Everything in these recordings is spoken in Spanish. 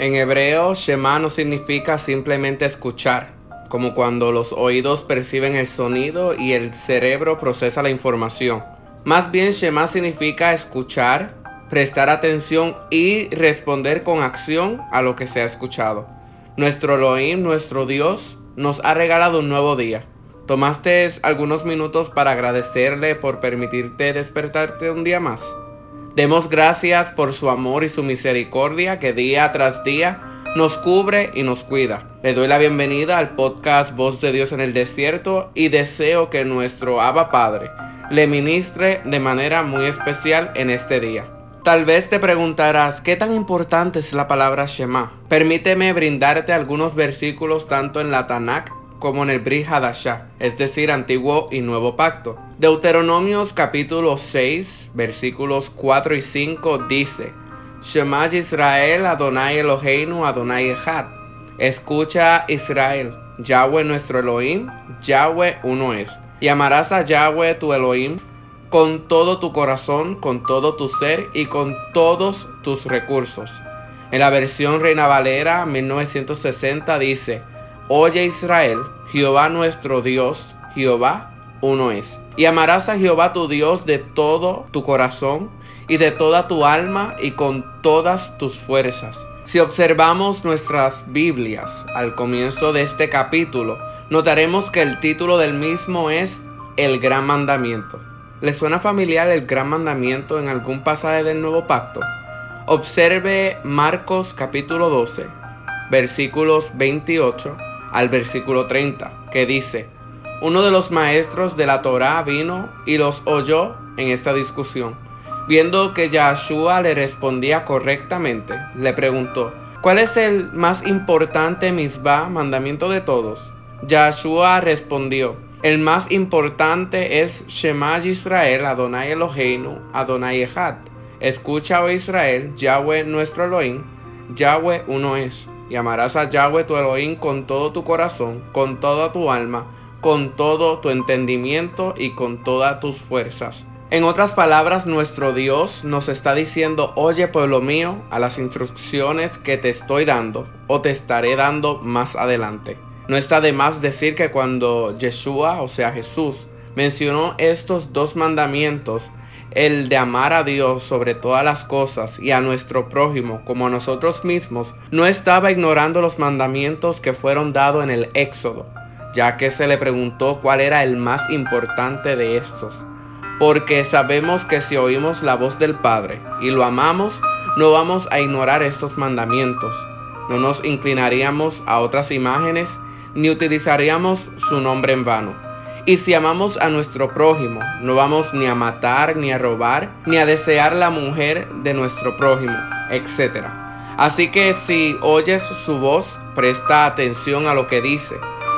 En hebreo, Shema no significa simplemente escuchar, como cuando los oídos perciben el sonido y el cerebro procesa la información. Más bien, Shema significa escuchar, prestar atención y responder con acción a lo que se ha escuchado. Nuestro Elohim, nuestro Dios, nos ha regalado un nuevo día. ¿Tomaste algunos minutos para agradecerle por permitirte despertarte un día más? Demos gracias por su amor y su misericordia que día tras día nos cubre y nos cuida. Le doy la bienvenida al podcast Voz de Dios en el Desierto y deseo que nuestro Abba Padre le ministre de manera muy especial en este día. Tal vez te preguntarás, ¿qué tan importante es la palabra Shema? Permíteme brindarte algunos versículos tanto en la Tanakh como en el Brit Hadashah, es decir, Antiguo y Nuevo Pacto. Deuteronomios capítulo 6, versículos 4 y 5 dice, Shema Israel Adonai Eloheinu Adonai Echad. Escucha Israel, Yahweh nuestro Elohim, Yahweh uno es. Y amarás a Yahweh tu Elohim con todo tu corazón, con todo tu ser y con todos tus recursos. En la versión Reina Valera 1960 dice, Oye Israel, Jehová nuestro Dios, Jehová uno es. Y amarás a Jehová tu Dios de todo tu corazón y de toda tu alma y con todas tus fuerzas. Si observamos nuestras Biblias al comienzo de este capítulo, notaremos que el título del mismo es El Gran Mandamiento. ¿Le suena familiar el Gran Mandamiento en algún pasaje del Nuevo Pacto? Observe Marcos capítulo 12, versículos 28 al versículo 30, que dice, uno de los maestros de la Torá vino y los oyó en esta discusión. Viendo que Yahshua le respondía correctamente, le preguntó, ¿cuál es el más importante misbah, mandamiento de todos? Yahshua respondió, el más importante es Shema Israel, Adonai Eloheinu, Adonai Echad. Escucha, oh Israel, Yahweh nuestro Elohim, Yahweh uno es. Y amarás a Yahweh tu Elohim con todo tu corazón, con toda tu alma, con todo tu entendimiento y con todas tus fuerzas. En otras palabras, nuestro Dios nos está diciendo, oye pueblo mío, a las instrucciones que te estoy dando o te estaré dando más adelante. No está de más decir que cuando Yeshua, o sea Jesús, mencionó estos dos mandamientos, el de amar a Dios sobre todas las cosas y a nuestro prójimo como a nosotros mismos, no estaba ignorando los mandamientos que fueron dados en el Éxodo, ya que se le preguntó cuál era el más importante de estos. Porque sabemos que si oímos la voz del Padre y lo amamos, no vamos a ignorar estos mandamientos. No nos inclinaríamos a otras imágenes ni utilizaríamos su nombre en vano. Y si amamos a nuestro prójimo, no vamos ni a matar, ni a robar, ni a desear la mujer de nuestro prójimo, etc. Así que si oyes su voz, presta atención a lo que dice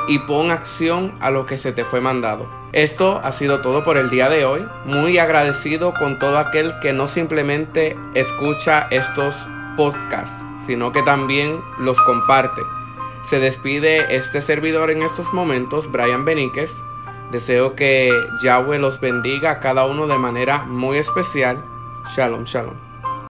y pon acción a lo que se te fue mandado. Esto ha sido todo por el día de hoy. Muy agradecido con todo aquel que no simplemente escucha estos podcasts, sino que también los comparte. Se despide este servidor en estos momentos, Brian Beníquez. Deseo que Yahweh los bendiga a cada uno de manera muy especial. Shalom, shalom.